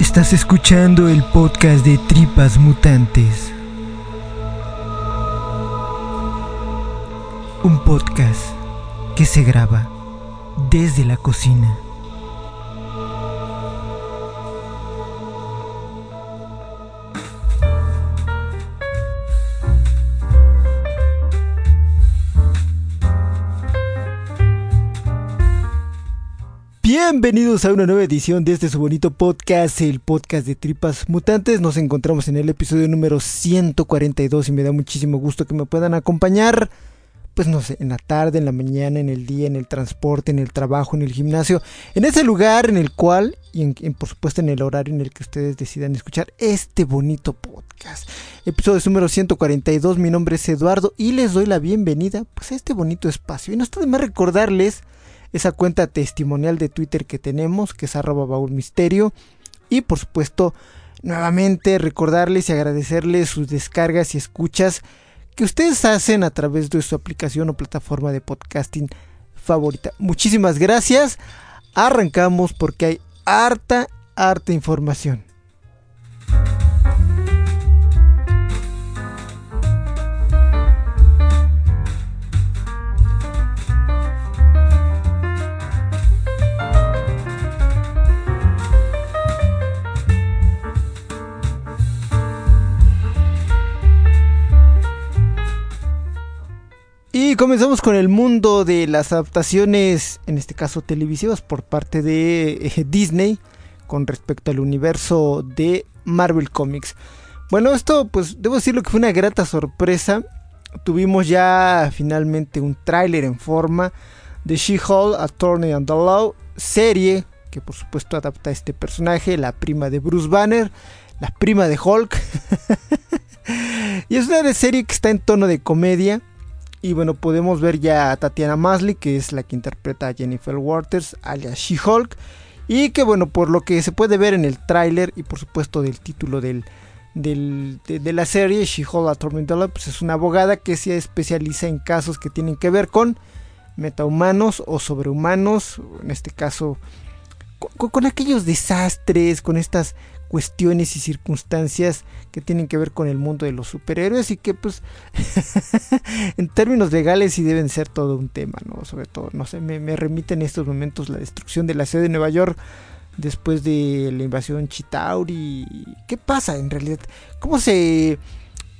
Estás escuchando el podcast de Tripas Mutantes. Un podcast que se graba desde la cocina. Bienvenidos a una nueva edición de este su bonito podcast, el podcast de Tripas Mutantes. Nos encontramos en el episodio número 142 y me da muchísimo gusto que me puedan acompañar. Pues no sé, en la tarde, en la mañana, en el día, en el transporte, en el trabajo, en el gimnasio, en ese lugar en el cual, y en- por supuesto en el horario en el que ustedes decidan escuchar este bonito podcast. Episodio número 142, mi nombre es Eduardo y les doy la bienvenida pues, a este bonito espacio. Y no está de más recordarles esa cuenta testimonial de Twitter que tenemos, que es arroba baúl misterio. Y por supuesto, nuevamente recordarles y agradecerles sus descargas y escuchas que ustedes hacen a través de su aplicación o plataforma de podcasting favorita. Muchísimas gracias. Arrancamos porque hay harta, harta información. Comenzamos con el mundo de las adaptaciones, en este caso televisivas, por parte de eh, Disney con respecto al universo de Marvel Comics. Bueno, esto pues debo decirlo que fue una grata sorpresa. Tuvimos ya finalmente un tráiler en forma de She-Hulk, Attorney and the Law, serie que por supuesto adapta a este personaje, la prima de Bruce Banner, la prima de Hulk. y es una serie que está en tono de comedia. Y bueno, podemos ver ya a Tatiana Masley, que es la que interpreta a Jennifer Waters, alias She-Hulk. Y que bueno, por lo que se puede ver en el tráiler y por supuesto del título del, de, la serie, She-Hulk Dollar, pues es una abogada que se especializa en casos que tienen que ver con metahumanos o sobrehumanos, en este caso con aquellos desastres, con estas cuestiones y circunstancias que tienen que ver con el mundo de los superhéroes y que pues en términos legales sí deben ser todo un tema, ¿no? Sobre todo, no sé, me, me remite en estos momentos la destrucción de la sede de Nueva York después de la invasión Chitauri. ¿Qué pasa en realidad? ¿Cómo se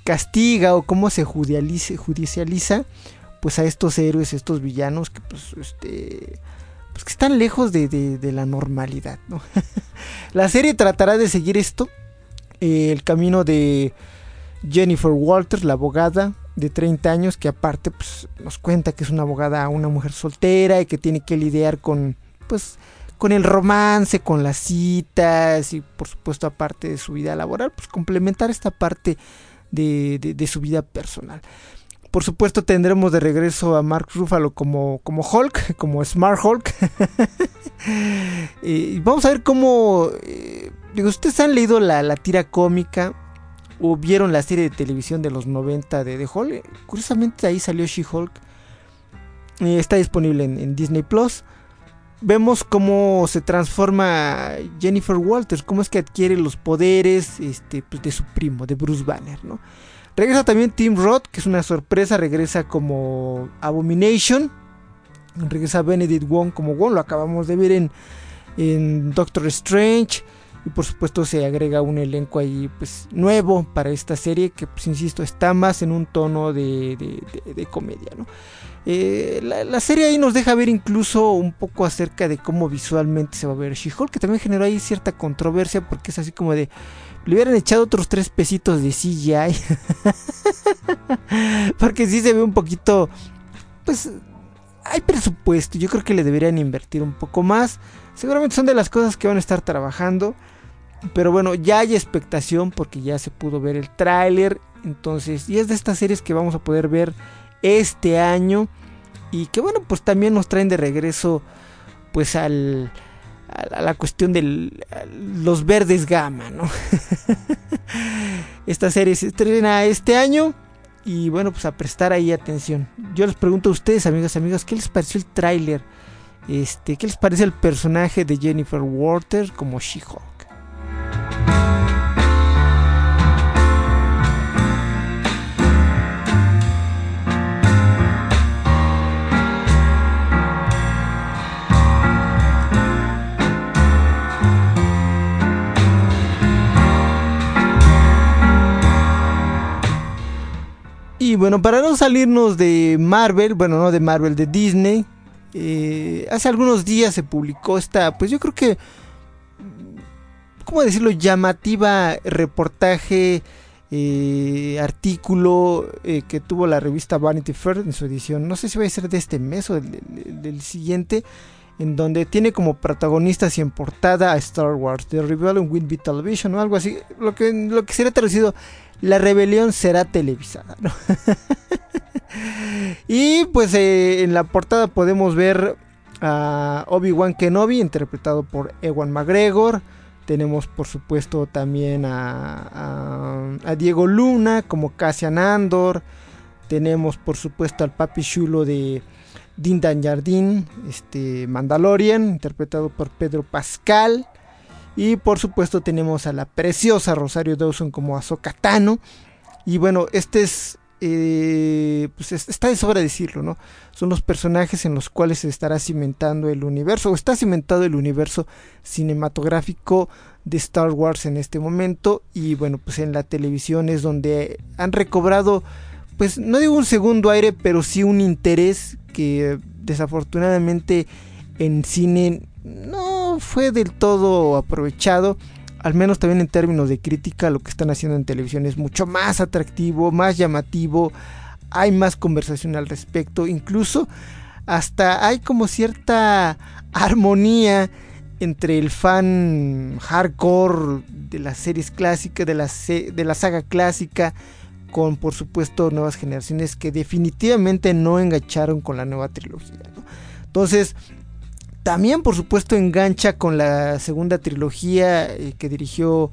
castiga o cómo se judicializa, judicializa pues a estos héroes, estos villanos que pues este pues que están lejos de, de- la normalidad, ¿no? la serie tratará de seguir esto, eh, el camino de Jennifer Walters, la abogada de 30 años, que aparte pues, nos cuenta que es una abogada, una mujer soltera y que tiene que lidiar con, pues, con el romance, con las citas y por supuesto aparte de su vida laboral, pues complementar esta parte de- de su vida personal. Por supuesto tendremos de regreso a Mark Ruffalo como, como Hulk, como Smart Hulk. y vamos a ver cómo... eh, digo, ustedes han leído la, la tira cómica o vieron la serie de televisión de los 90 de, de Hulk. Curiosamente ahí salió She-Hulk. Eh, está disponible en, en Disney Plus. Vemos cómo se transforma Jennifer Walters, cómo es que adquiere los poderes este, pues, de su primo, de Bruce Banner, ¿no? Regresa también Tim Roth, que es una sorpresa, regresa como Abomination. Regresa Benedict Wong como Wong, lo acabamos de ver en, Doctor Strange. Y por supuesto se agrega un elenco ahí pues nuevo para esta serie que pues insisto está más en un tono de- de comedia. ¿no? Eh, la, la serie ahí nos deja ver incluso un poco acerca de cómo visualmente se va a ver She-Hulk, que también generó ahí cierta controversia porque es así como de le hubieran echado otros tres pesitos de CGI. porque sí se ve un poquito pues hay presupuesto, yo creo que le deberían invertir un poco más. Seguramente son de las cosas que van a estar trabajando. Pero bueno, ya hay expectación porque ya se pudo ver el tráiler. Entonces, y es de estas series que vamos a poder ver este año. Y que bueno, pues también nos traen de regreso pues al, a, la cuestión de los verdes gama, ¿no? Esta serie se estrena este año y bueno, pues a prestar ahí atención. Yo les pregunto a ustedes, amigos, amigos, ¿qué les pareció el tráiler? Este, ¿qué les parece el personaje de Jennifer Walters como She-Hulk? Y bueno, para no salirnos de Marvel, bueno, no de Marvel, de Disney, eh, hace algunos días se publicó esta, pues yo creo que, ¿cómo decirlo? Llamativa reportaje, eh, artículo eh, que tuvo la revista Vanity Fair en su edición, no sé si va a ser de este mes o del, siguiente, en donde tiene como protagonistas y en portada a Star Wars, The Rebellion Will Be Television o algo así, lo que, lo que sería traducido la rebelión será televisada. y pues eh, en la portada podemos ver a Obi-Wan Kenobi, interpretado por Ewan McGregor. Tenemos por supuesto también a, a, Diego Luna como Cassian Andor. Tenemos por supuesto al papi chulo de Dindan Jardín, este Mandalorian, interpretado por Pedro Pascal. Y por supuesto tenemos a la preciosa Rosario Dawson como Ahsoka Tano. Y bueno, este es... Eh, pues está de sobra decirlo, ¿no? Son los personajes en los cuales se estará cimentando el universo, o está cimentado el universo cinematográfico de Star Wars en este momento. Y bueno, pues en la televisión es donde han recobrado, pues no digo un segundo aire, pero sí un interés que desafortunadamente en cine no fue del todo aprovechado. Al menos también en términos de crítica, lo que están haciendo en televisión es mucho más atractivo, más llamativo. Hay más conversación al respecto. Incluso hasta hay como cierta armonía entre el fan hardcore de las series clásicas, de la, de la saga clásica, con por supuesto nuevas generaciones que definitivamente no engancharon con la nueva trilogía. Entonces, también, por supuesto, engancha con la segunda trilogía eh, que dirigió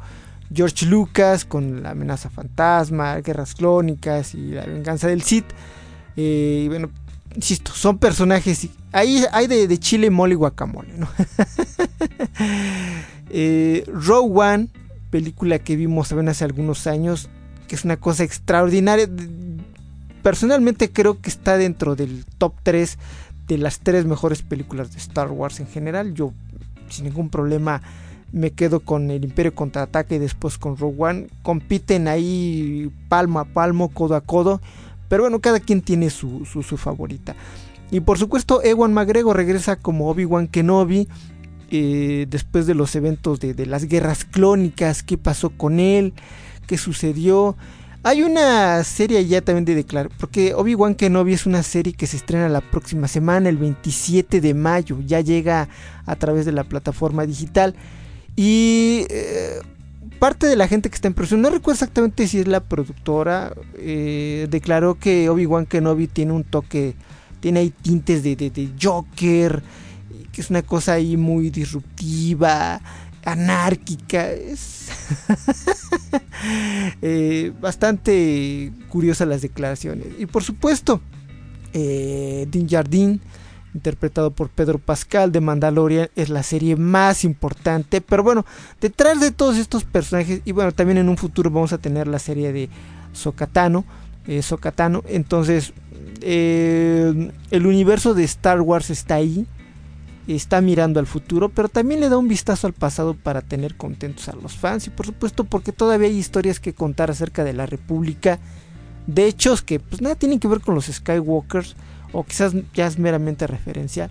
George Lucas, con La amenaza fantasma, Guerras clónicas y La venganza del Sith. Eh, bueno, insisto, son personajes. Ahí hay de, chile, mole y guacamole, ¿no? eh, Rogue One, película que vimos también hace algunos años, que es una cosa extraordinaria. Personalmente creo que está dentro del top 3 de las tres mejores películas de Star Wars en general. Yo sin ningún problema me quedo con el Imperio contraataque y después con Rogue One. Compiten ahí palmo a palmo, codo a codo. Pero bueno, cada quien tiene su, su, favorita. Y por supuesto, Ewan McGregor regresa como Obi-Wan Kenobi. Eh, después de los eventos de, de las guerras clónicas, qué pasó con él, qué sucedió. Hay una serie ya también de declarar, porque Obi-Wan Kenobi es una serie que se estrena la próxima semana, el 27 de mayo, ya llega a través de la plataforma digital. Y eh, parte de la gente que está en producción, no recuerdo exactamente si es la productora, eh, declaró que Obi-Wan Kenobi tiene un toque, tiene ahí tintes de, de, de Joker, que es una cosa ahí muy disruptiva anárquica. Es eh, bastante curiosa las declaraciones. Y por supuesto, eh, Din Jardín, interpretado por Pedro Pascal de Mandalorian, es la serie más importante. Pero bueno, detrás de todos estos personajes, y bueno, también en un futuro vamos a tener la serie de Sokatano. Eh, Sokatano. Entonces, eh, el universo de Star Wars está ahí está mirando al futuro, pero también le da un vistazo al pasado para tener contentos a los fans y por supuesto porque todavía hay historias que contar acerca de la República, de hechos que pues nada tienen que ver con los Skywalkers o quizás ya es meramente referencial.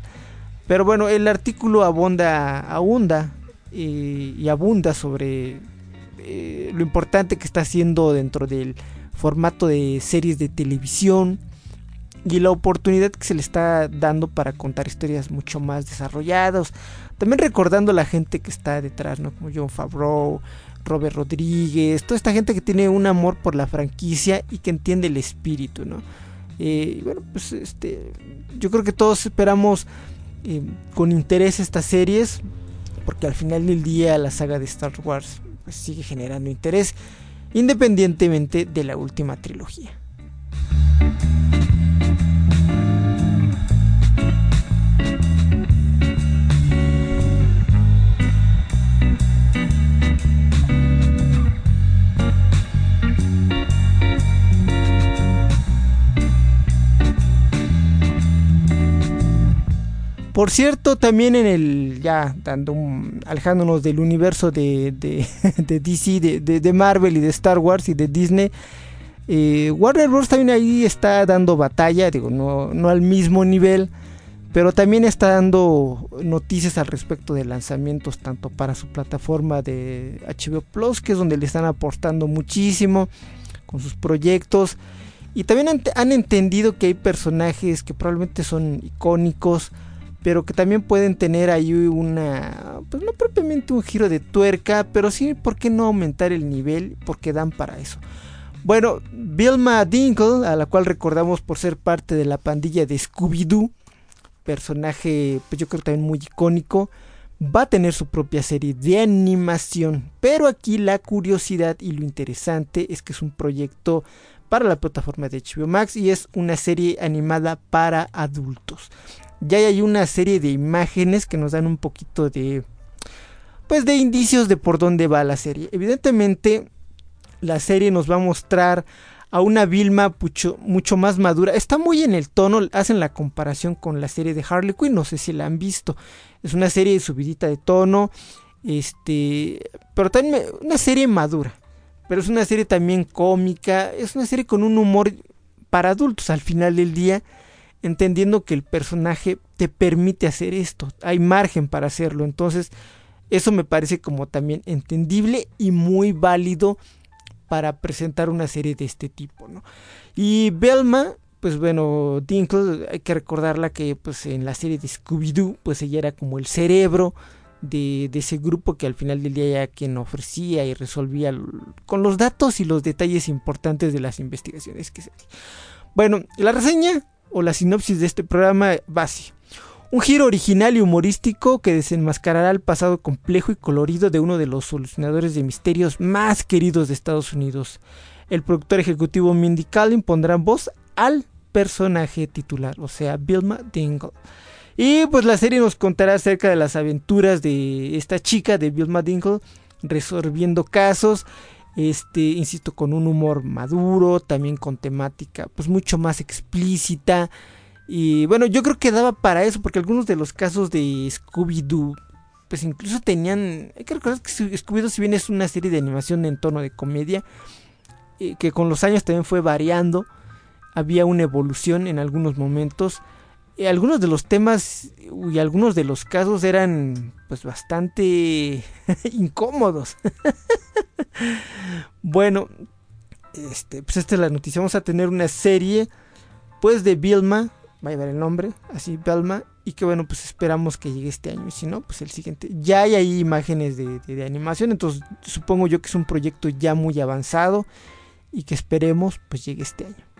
Pero bueno, el artículo abunda, abunda y abunda sobre eh, lo importante que está haciendo dentro del formato de series de televisión, y la oportunidad que se le está dando para contar historias mucho más desarrolladas. También recordando a la gente que está detrás, ¿no? Como John Favreau, Robert Rodríguez, toda esta gente que tiene un amor por la franquicia y que entiende el espíritu, ¿no? Eh, bueno, pues este, yo creo que todos esperamos eh, con interés estas series. porque al final del día la saga de Star Wars pues, sigue generando interés independientemente de la última trilogía. Por cierto, también en el, ya dando alejándonos del universo de, de, DC, de, de, Marvel y de Star Wars y de Disney, eh, Warner Bros. también ahí está dando batalla, digo, no, no al mismo nivel, pero también está dando noticias al respecto de lanzamientos, tanto para su plataforma de HBO Plus, que es donde le están aportando muchísimo con sus proyectos. Y también han entendido que hay personajes que probablemente son icónicos, pero que también pueden tener ahí una, pues no propiamente un giro de tuerca, pero sí, ¿por qué no aumentar el nivel? Porque dan para eso. Bueno, Vilma Dinkle, a la cual recordamos por ser parte de la pandilla de Scooby-Doo, personaje, pues yo creo también muy icónico, va a tener su propia serie de animación. Pero aquí la curiosidad y lo interesante es que es un proyecto para la plataforma de HBO Max y es una serie animada para adultos ya hay una serie de imágenes que nos dan un poquito de pues de indicios de por dónde va la serie. Evidentemente la serie nos va a mostrar a una Vilma mucho, mucho, más madura. Está muy en el tono, hacen la comparación con la serie de Harley Quinn, no sé si la han visto. Es una serie subidita de tono, este, pero también una serie madura. Pero es una serie también cómica, es una serie con un humor para adultos al final del día entendiendo que el personaje te permite hacer esto, hay margen para hacerlo, entonces eso me parece como también entendible y muy válido para presentar una serie de este tipo, ¿no? Y Belma, pues bueno, Dinkle, hay que recordarla que pues en la serie de Scooby-Doo, pues ella era como el cerebro de, ese grupo que al final del día ya quien ofrecía y resolvía con los datos y los detalles importantes de las investigaciones que se Bueno, la reseña o la sinopsis de este programa va así. Un giro original y humorístico que desenmascarará el pasado complejo y colorido de uno de los solucionadores de misterios más queridos de Estados Unidos. El productor ejecutivo Mindy Kaling pondrá voz al personaje titular, o sea, Vilma Dingle. Y pues la serie nos contará acerca de las aventuras de esta chica, de Vilma Dingle, resolviendo casos este, insisto, con un humor maduro, también con temática pues mucho más explícita. Y bueno, yo creo que daba para eso, porque algunos de los casos de Scooby-Doo, pues incluso tenían, hay que recordar que Scooby-Doo si bien es una serie de animación en tono de comedia, eh, que con los años también fue variando, había una evolución en algunos momentos. Eh, algunos de los temas y algunos de los casos eran pues bastante incómodos. bueno, este, pues esta es la noticia. Vamos a tener una serie pues de Vilma, va a ver el nombre, así Vilma, y que bueno, pues esperamos que llegue este año. Y si no, pues el siguiente. Ya hay ahí imágenes de, de animación, entonces supongo yo que es un proyecto ya muy avanzado y que esperemos pues llegue este año.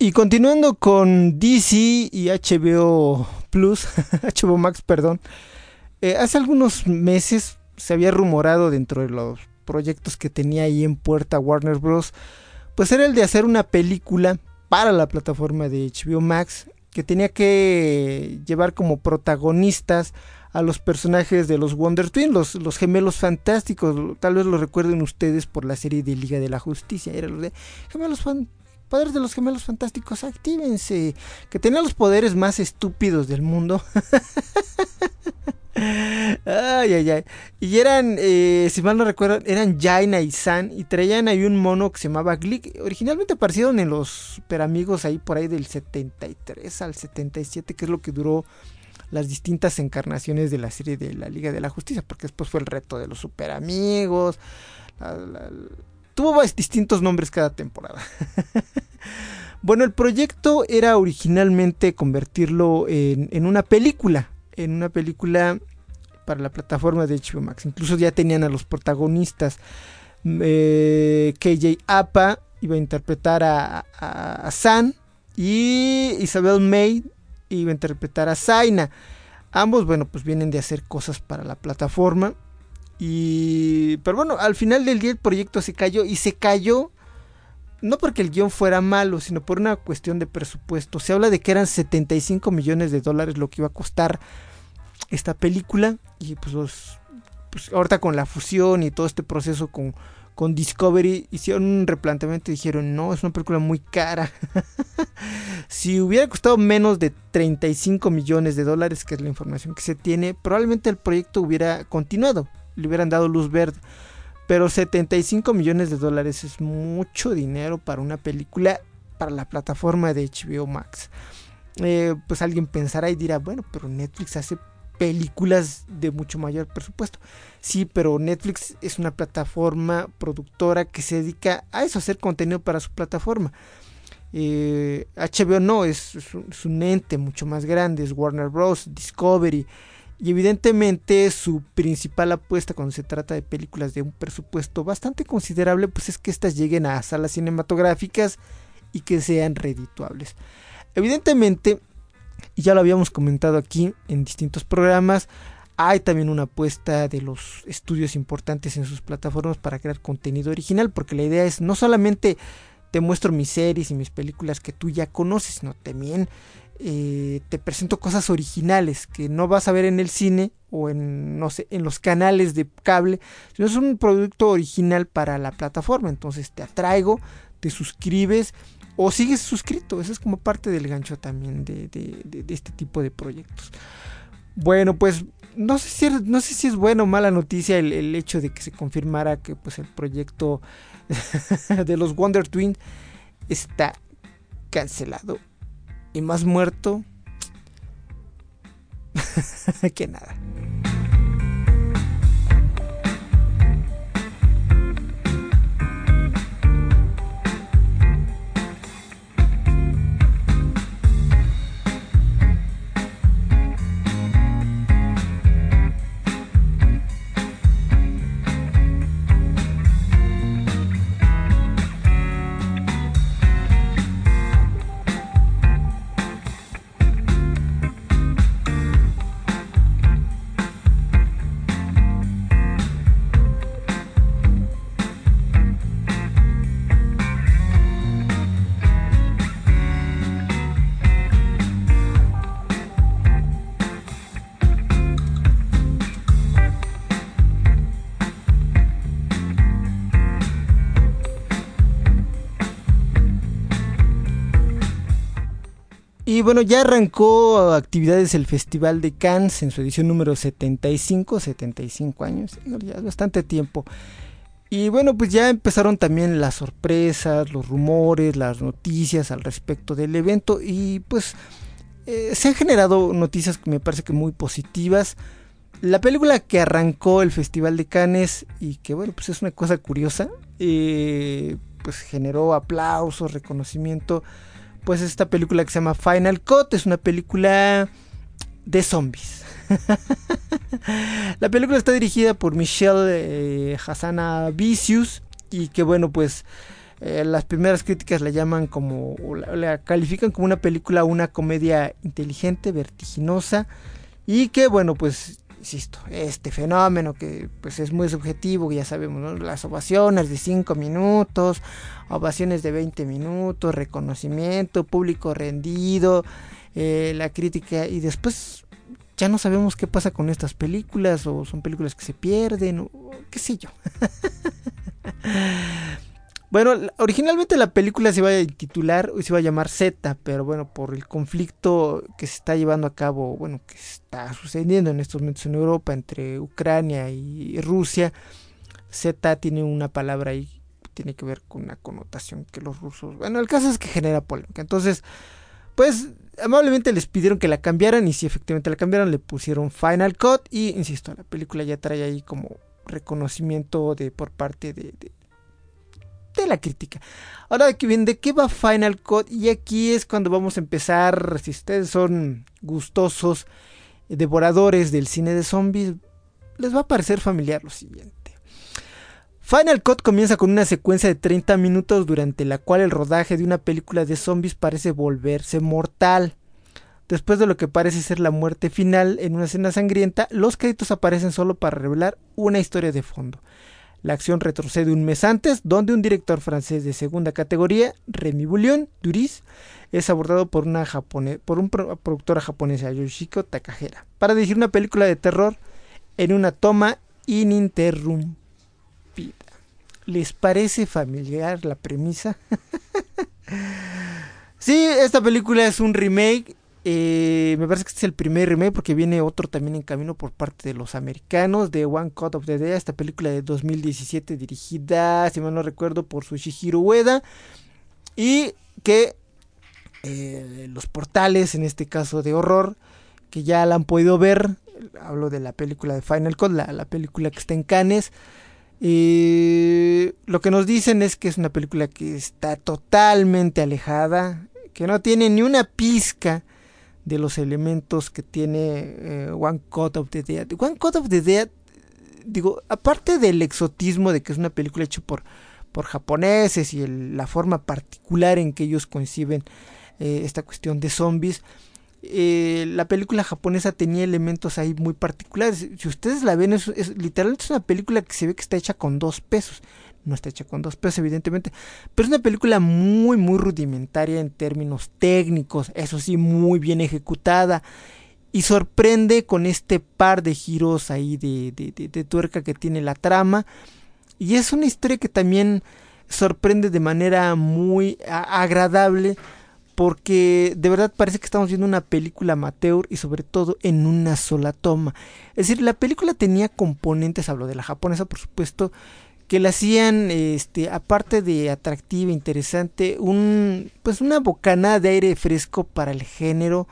Y continuando con DC y HBO Plus, HBO Max, perdón. Eh, hace algunos meses se había rumorado dentro de los proyectos que tenía ahí en puerta Warner Bros. Pues era el de hacer una película para la plataforma de HBO Max que tenía que llevar como protagonistas a los personajes de los Wonder Twins, los, los gemelos fantásticos. Tal vez lo recuerden ustedes por la serie de Liga de la Justicia. Era los de gemelos fantásticos Poderes de los gemelos fantásticos, actívense. Que tenían los poderes más estúpidos del mundo. ay, ay, ay. Y eran, eh, si mal no recuerdo, eran Jaina y San. Y traían ahí un mono que se llamaba Glick. Originalmente aparecieron en los super amigos ahí por ahí del 73 al 77, que es lo que duró las distintas encarnaciones de la serie de la Liga de la Justicia. Porque después fue el reto de los super amigos. La, tuvo distintos nombres cada temporada. Bueno, el proyecto era originalmente convertirlo en, una película, en una película para la plataforma de HBO Max. Incluso ya tenían a los protagonistas. Eh, KJ Apa iba a interpretar a, a, San y Isabel May iba a interpretar a Zaina. Ambos, bueno, pues vienen de hacer cosas para la plataforma. Y. Pero bueno, al final del día el proyecto se cayó. Y se cayó. No porque el guion fuera malo, sino por una cuestión de presupuesto. Se habla de que eran 75 millones de dólares lo que iba a costar esta película. Y pues. Pues ahorita con la fusión y todo este proceso con, con Discovery hicieron un replanteamiento y dijeron, no, es una película muy cara. si hubiera costado menos de 35 millones de dólares, que es la información que se tiene, probablemente el proyecto hubiera continuado, le hubieran dado luz verde. Pero 75 millones de dólares es mucho dinero para una película para la plataforma de HBO Max. Eh, pues alguien pensará y dirá, bueno, pero Netflix hace películas de mucho mayor presupuesto. Sí, pero Netflix es una plataforma productora que se dedica a eso, a hacer contenido para su plataforma. Eh, HBO no, es, un, ente mucho más grande, es Warner Bros., Discovery. Y evidentemente su principal apuesta cuando se trata de películas de un presupuesto bastante considerable, pues es que éstas lleguen a salas cinematográficas y que sean redituables. Evidentemente, y ya lo habíamos comentado aquí en distintos programas, hay también una apuesta de los estudios importantes en sus plataformas para crear contenido original, porque la idea es no solamente te muestro mis series y mis películas que tú ya conoces, sino también eh, te presento cosas originales que no vas a ver en el cine o en, no sé, en los canales de cable, sino es un producto original para la plataforma. Entonces te atraigo, te suscribes o sigues suscrito. Eso es como parte del gancho también de, este tipo de proyectos. Bueno, pues no sé si, no sé si es buena o mala noticia el, hecho de que se confirmara que pues el proyecto de los Wonder Twin está cancelado y más muerto que nada. Y bueno, ya arrancó actividades el Festival de Cannes en su edición número 75, 75 años, ya es bastante tiempo. Y bueno, pues ya empezaron también las sorpresas, los rumores, las noticias al respecto del evento y pues eh, se han generado noticias que me parece que muy positivas. La película que arrancó el Festival de Cannes y que bueno, pues es una cosa curiosa, eh, pues generó aplausos, reconocimiento pues esta película que se llama Final Cut, es una película de zombies. la película está dirigida por Michelle eh, Hassana Vicious y que bueno pues eh, las primeras críticas la llaman como la, califican como una película una comedia inteligente vertiginosa y que bueno pues insisto, este fenómeno que pues es muy subjetivo, ya sabemos, las ovaciones de 5 minutos, ovaciones de 20 minutos, reconocimiento, público rendido, eh, la crítica y después ya no sabemos qué pasa con estas películas o son películas que se pierden o qué sé yo. Bueno, originalmente la película se iba a titular, se iba a llamar Z, pero bueno, por el conflicto que se está llevando a cabo, bueno, que está sucediendo en estos momentos en Europa entre Ucrania y Rusia, Z tiene una palabra ahí, tiene que ver con una connotación que los rusos, bueno, el caso es que genera polémica. Entonces, pues amablemente les pidieron que la cambiaran y si efectivamente la cambiaron le pusieron Final Cut y insisto, la película ya trae ahí como reconocimiento de por parte de de la crítica. Ahora que bien, ¿de qué va Final Cut? Y aquí es cuando vamos a empezar, si ustedes son gustosos, devoradores del cine de zombies, les va a parecer familiar lo siguiente. Final Cut comienza con una secuencia de 30 minutos durante la cual el rodaje de una película de zombies parece volverse mortal. Después de lo que parece ser la muerte final en una escena sangrienta, los créditos aparecen solo para revelar una historia de fondo. La acción retrocede un mes antes, donde un director francés de segunda categoría, Remy Bouillon Duris, es abordado por una, por una productora japonesa, Yoshiko Takahara, para dirigir una película de terror en una toma ininterrumpida. ¿Les parece familiar la premisa? sí, esta película es un remake eh, me parece que este es el primer remake porque viene otro también en camino por parte de los americanos de One Cut of the Day, esta película de 2017 dirigida, si mal no recuerdo, por Sushihiro Ueda. Y que eh, los portales, en este caso de horror, que ya la han podido ver, hablo de la película de Final Cut, la, película que está en Cannes, y lo que nos dicen es que es una película que está totalmente alejada, que no tiene ni una pizca de los elementos que tiene eh, One Cut of the Dead. One Cut of the Dead, digo, aparte del exotismo de que es una película hecha por, por japoneses y la forma particular en que ellos conciben eh, esta cuestión de zombies, eh, la película japonesa tenía elementos ahí muy particulares. Si ustedes la ven, es, literalmente es una película que se ve que está hecha con dos pesos no está hecha con dos pesos, evidentemente. Pero es una película muy, muy rudimentaria en términos técnicos. Eso sí, muy bien ejecutada. Y sorprende con este par de giros ahí de, de, tuerca que tiene la trama. Y es una historia que también sorprende de manera muy agradable. Porque de verdad parece que estamos viendo una película amateur y sobre todo en una sola toma. Es decir, la película tenía componentes, hablo de la japonesa por supuesto, que la hacían este aparte de atractiva interesante un pues una bocanada de aire fresco para el género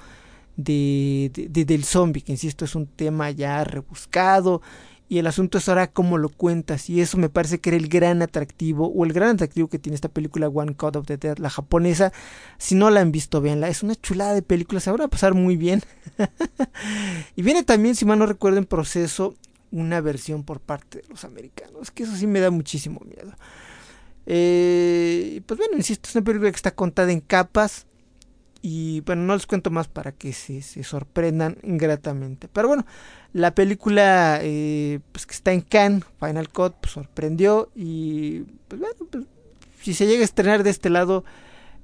de, del zombie que insisto es un tema ya rebuscado y el asunto es ahora cómo lo cuentas y eso me parece que era el gran atractivo o el gran atractivo que tiene esta película One Cut of the Dead la japonesa. Si no la han visto véanla. Es una chulada de película se van a pasar muy bien. Y viene también si mal no recuerdo en proceso una versión por parte de los americanos, que eso sí me da muchísimo miedo. Eh, pues bueno, insisto, es una película que está contada en capas y bueno, no les cuento más para que se, sorprendan gratamente. Pero bueno, la película eh, pues que está en Cannes, Final Cut, pues sorprendió y pues bueno, pues, si se llega a estrenar de este lado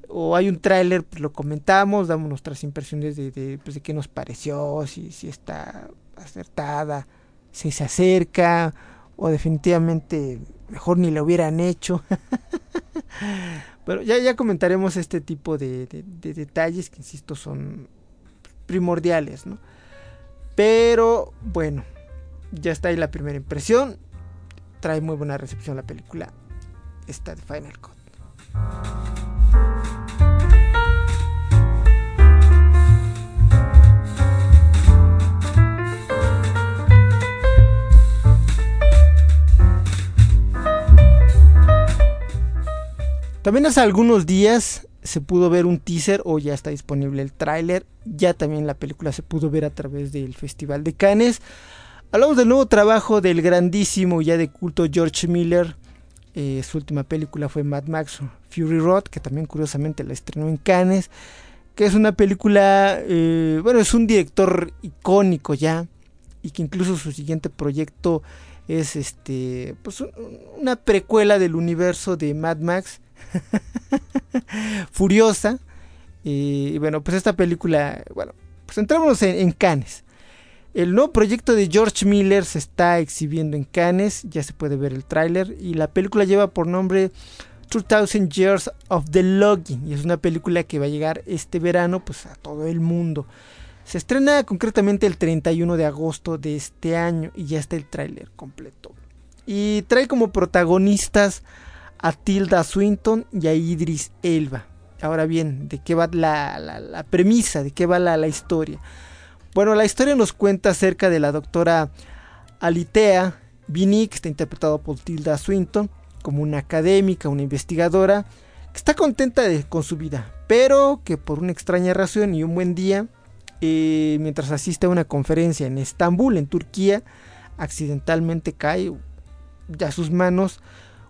o hay un tráiler, pues lo comentamos, damos nuestras impresiones de, de, pues, de qué nos pareció, si, si está acertada si se acerca o definitivamente mejor ni lo hubieran hecho. Pero ya, ya comentaremos este tipo de, detalles que, insisto, son primordiales, ¿no? Pero bueno, ya está ahí la primera impresión. Trae muy buena recepción la película. Esta de Final Cut. También hace algunos días se pudo ver un teaser o ya está disponible el tráiler. Ya también la película se pudo ver a través del Festival de Cannes. Hablamos del nuevo trabajo del grandísimo ya de culto George Miller. Eh, su última película fue Mad Max Fury Road, que también curiosamente la estrenó en Cannes. Que es una película, eh, bueno, es un director icónico ya. Y que incluso su siguiente proyecto es este, pues una precuela del universo de Mad Max Furiosa. Y bueno, pues esta película, bueno, pues entrémonos en, Cannes. El nuevo proyecto de George Miller se está exhibiendo en Cannes, ya se puede ver el tráiler y la película lleva por nombre 2000 Years of the Logging y es una película que va a llegar este verano pues a todo el mundo. Se estrena concretamente el 31 de agosto de este año y ya está el tráiler completo. Y trae como protagonistas a Tilda Swinton y a Idris Elba. Ahora bien, ¿de qué va la, premisa? ¿De qué va la, historia? Bueno, la historia nos cuenta acerca de la doctora Alitea Vini, que está interpretado por Tilda Swinton, como una académica, una investigadora, que está contenta con su vida, pero que por una extraña razón y un buen día, eh, mientras asiste a una conferencia en Estambul, en Turquía, accidentalmente cae a sus manos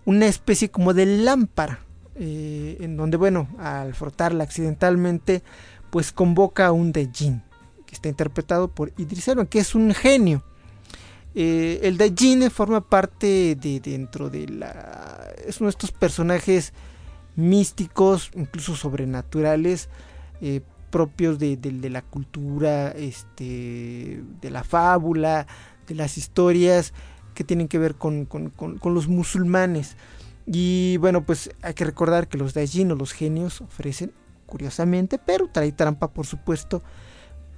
una especie como de lámpara, eh, en donde, bueno, al frotarla accidentalmente, pues convoca a un Dejin, que está interpretado por Idris Elba, que es un genio. Eh, el Dajin forma parte de dentro de la. Es uno de estos personajes místicos, incluso sobrenaturales, eh, propios de, la cultura, este, de la fábula, de las historias que tienen que ver con, los musulmanes. Y bueno, pues hay que recordar que los Dajin o los genios ofrecen, curiosamente, pero trae trampa, por supuesto,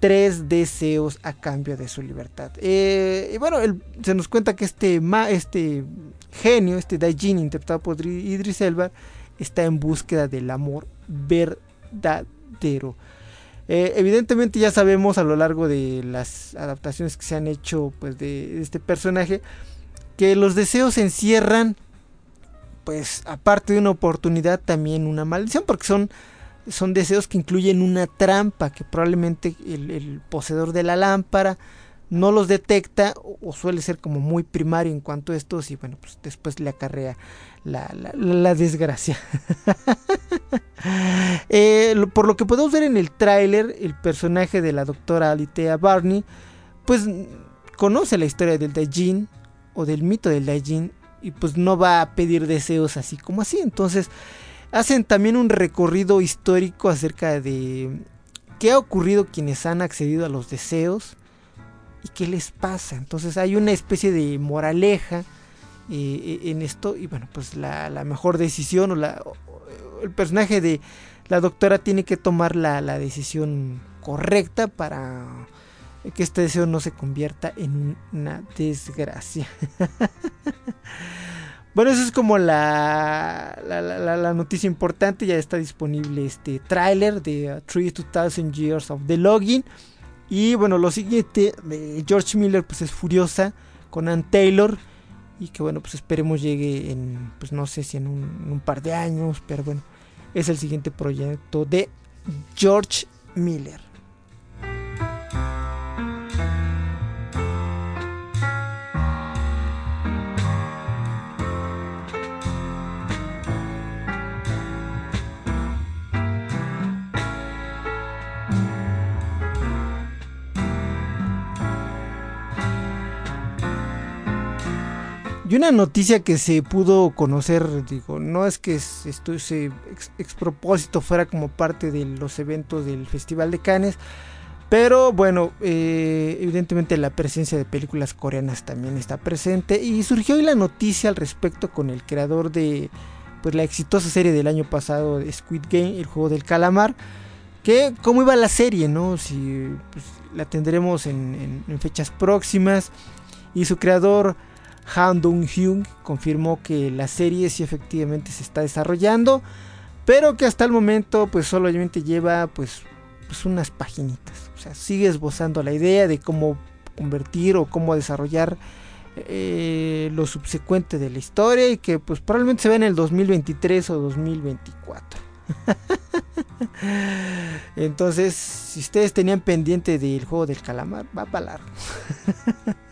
tres deseos a cambio de su libertad. Eh, y bueno, se nos cuenta que este, este genio, este Daijin, interpretado por Idris Elba, está en búsqueda del amor verdadero. Eh, evidentemente ya sabemos a lo largo de las adaptaciones que se han hecho pues, de este personaje que los deseos encierran pues aparte de una oportunidad también una maldición porque son son deseos que incluyen una trampa que probablemente el, poseedor de la lámpara no los detecta o, suele ser como muy primario en cuanto a estos y bueno pues después le acarrea la, desgracia. Eh, por lo que podemos ver en el tráiler el personaje de la doctora Alitea Barney pues conoce la historia del Dajin o del mito del Dajin y pues no va a pedir deseos así como así. Entonces hacen también un recorrido histórico acerca de qué ha ocurrido quienes han accedido a los deseos y qué les pasa. Entonces hay una especie de moraleja eh, en esto y bueno, pues la, mejor decisión o, la, el personaje de la doctora tiene que tomar la, la decisión correcta para que este deseo no se convierta en una desgracia. Bueno, eso es como la, la, noticia importante. Ya está disponible este tráiler de 3000 Years of the Login. Y bueno, lo siguiente, George Miller pues es Furiosa con Ann Taylor. Y que bueno, pues esperemos llegue en, pues no sé si en un par de años. Pero bueno, es el siguiente proyecto de George Miller. Y una noticia que se pudo conocer, digo, no es que esto ese ex, propósito fuera como parte de los eventos del Festival de Cannes, pero bueno, eh, evidentemente la presencia de películas coreanas también está presente y surgió hoy la noticia al respecto con el creador de pues la exitosa serie del año pasado Squid Game, el juego del calamar, que cómo iba la serie, ¿no? Si pues, la tendremos en, en fechas próximas y su creador Han Dong-hyun confirmó que la serie sí efectivamente se está desarrollando, pero que hasta el momento pues solamente lleva pues, pues unas paginitas. O sea, sigue esbozando la idea de cómo convertir o cómo desarrollar eh, lo subsecuente de la historia y que pues probablemente se ve en el 2023 o 2024. Entonces, si ustedes tenían pendiente del juego del calamar, va para largo.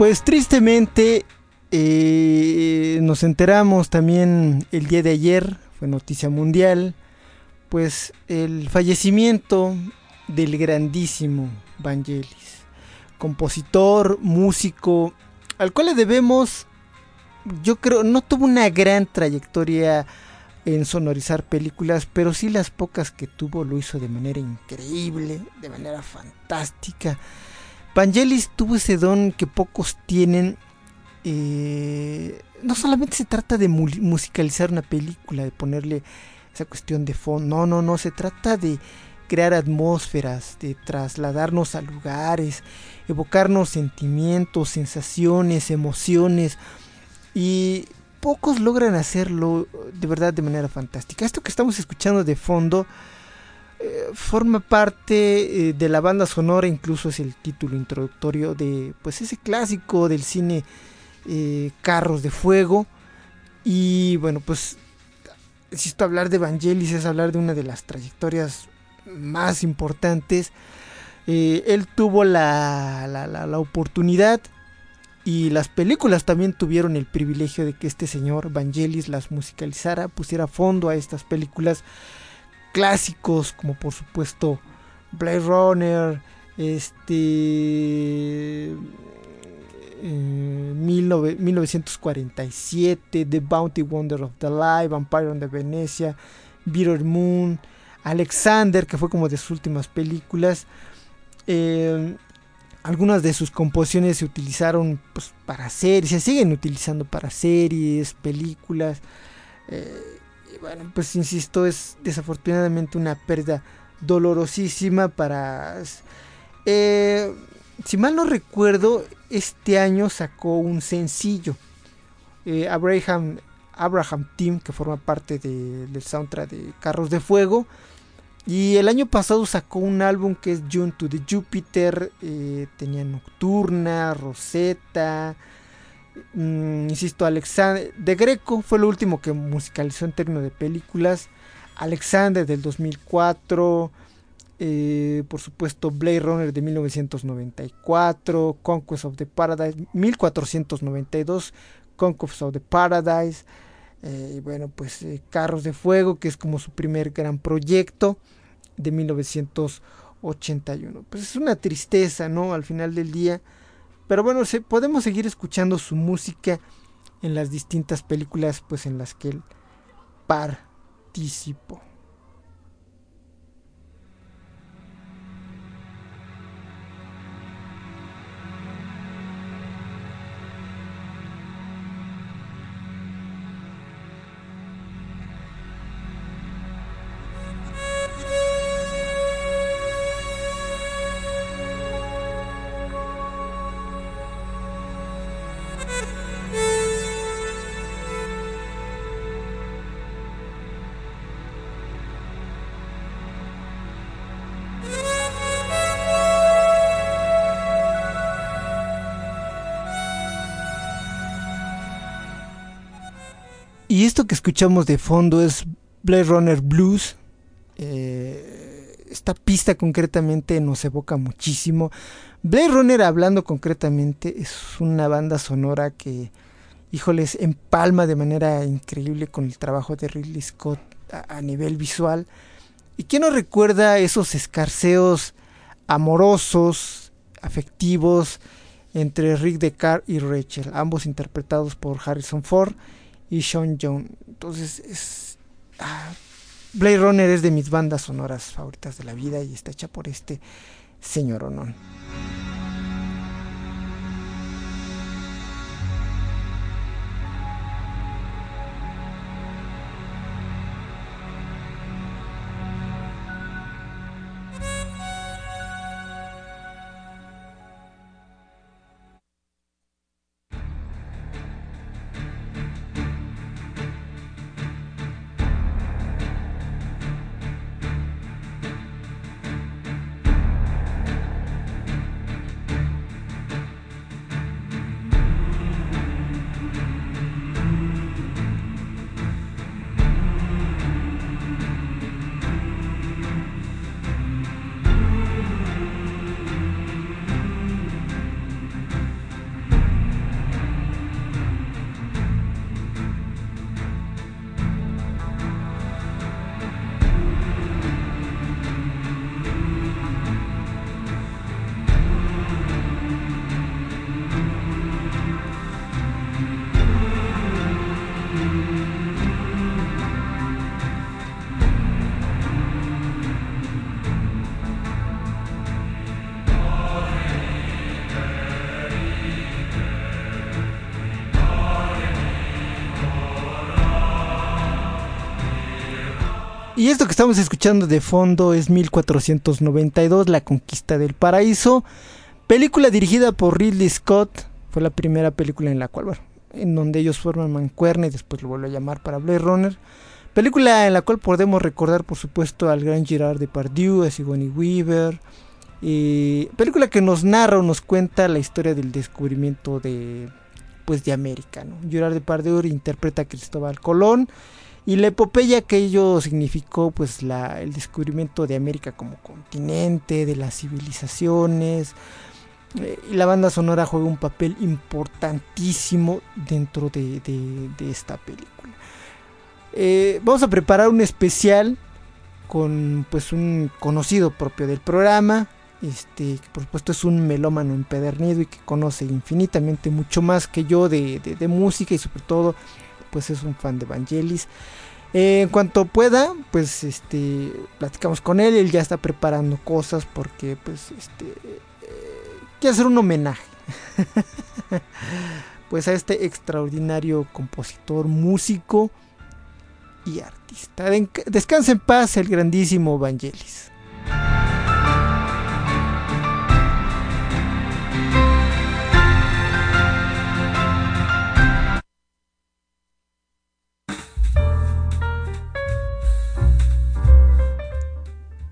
Pues tristemente eh, nos enteramos también el día de ayer, fue noticia mundial, pues el fallecimiento del grandísimo Vangelis, compositor, músico, al cual le debemos, yo creo, no tuvo una gran trayectoria en sonorizar películas, pero sí las pocas que tuvo lo hizo de manera increíble, de manera fantástica. Vangelis tuvo ese don que pocos tienen. Eh, no solamente se trata de musicalizar una película, de ponerle esa cuestión de fondo, no, no, no, se trata de crear atmósferas, de trasladarnos a lugares, evocarnos sentimientos, sensaciones, emociones y pocos logran hacerlo de verdad de manera fantástica. Esto que estamos escuchando de fondo forma parte eh, de la banda sonora, incluso es el título introductorio de pues ese clásico del cine eh, Carros de Fuego y bueno pues insisto hablar de Evangelis es hablar de una de las trayectorias más importantes. Eh, él tuvo la, la, oportunidad y las películas también tuvieron el privilegio de que este señor Vangelis las musicalizara, pusiera fondo a estas películas clásicos como por supuesto Blade Runner, este 1947, eh, The Bounty Wonder of the Life, Vampire on the Venecia, Bitter Moon, Alexander, que fue como de sus últimas películas. Eh, algunas de sus composiciones se utilizaron pues, para series, se siguen utilizando para series, películas. Eh, bueno, pues insisto, es desafortunadamente una pérdida dolorosísima para... Eh, si mal no recuerdo, este año sacó un sencillo. Abraham, Abraham Team, que forma parte del soundtrack de Carros de Fuego. Y el año pasado sacó un álbum que es June to the Jupiter. Eh, tenía Nocturna, Rosetta. Mm, insisto, Alexander. De Greco fue lo último que musicalizó en términos de películas. Alexander del 2004. Eh, por supuesto, Blade Runner de 1994. Conquest of the Paradise 1492. Conquest of the Paradise. Eh, bueno, pues eh, Carros de Fuego, que es como su primer gran proyecto de 1981. Pues es una tristeza, ¿no? Al final del día. Pero bueno, se, podemos seguir escuchando su música en las distintas películas pues en las que él participó. Y esto que escuchamos de fondo es Blade Runner Blues. Eh, esta pista concretamente nos evoca muchísimo. Blade Runner, hablando concretamente, es una banda sonora que, híjoles, empalma de manera increíble con el trabajo de Ridley Scott a, nivel visual. ¿Y quién nos recuerda esos escarceos amorosos, afectivos, entre Rick Deckard y Rachel, ambos interpretados por Harrison Ford? Y Sean Young. Entonces es... Ah, Blade Runner es de mis bandas sonoras favoritas de la vida y está hecha por este señor Onon. Y esto que estamos escuchando de fondo es 1492, La Conquista del Paraíso. Película dirigida por Ridley Scott. Fue la primera película en la cual, bueno, en donde ellos forman mancuerna y después lo vuelve a llamar para Blade Runner. Película en la cual podemos recordar, por supuesto, al gran Gerard Depardieu, a Sigourney Weaver. Y película que nos narra o nos cuenta la historia del descubrimiento de, pues, de América. ¿no? Gerard Depardieu interpreta a Cristóbal Colón y la epopeya que ello significó, pues, la, el descubrimiento de América como continente, de las civilizaciones. Eh, y la banda sonora juega un papel importantísimo dentro de, de esta película. Eh, vamos a preparar un especial con pues un conocido propio del programa. Este, que por supuesto es un melómano empedernido y que conoce infinitamente mucho más que yo de, música y sobre todo pues es un fan de Vangelis. Eh, en cuanto pueda, pues este platicamos con él, él ya está preparando cosas porque pues este eh, quiere hacer un homenaje. pues a este extraordinario compositor, músico, y artista. Descansa en paz el grandísimo Vangelis.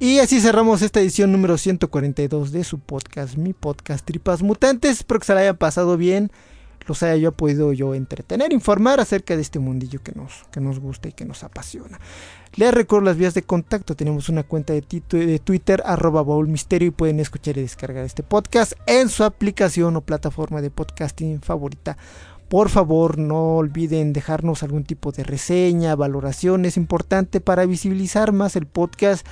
Y así cerramos esta edición número 142 de su podcast, mi podcast Tripas Mutantes. Espero que se la haya pasado bien los haya yo podido yo entretener, informar acerca de este mundillo que nos, que nos gusta y que nos apasiona. Les recuerdo las vías de contacto. Tenemos una cuenta de, Twitter, arroba Misterio, y pueden escuchar y descargar este podcast en su aplicación o plataforma de podcasting favorita. Por favor, no olviden dejarnos algún tipo de reseña, valoración. Es importante para visibilizar más el podcast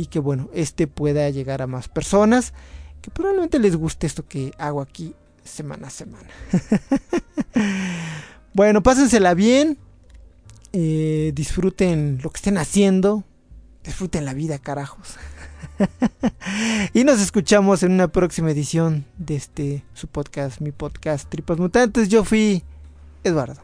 y que, bueno, este pueda llegar a más personas que probablemente les guste esto que hago aquí semana a semana. bueno, pásensela bien. Eh, disfruten lo que estén haciendo. Disfruten la vida, carajos. y nos escuchamos en una próxima edición de este su podcast, mi podcast Tripas Mutantes. Yo fui Eduardo.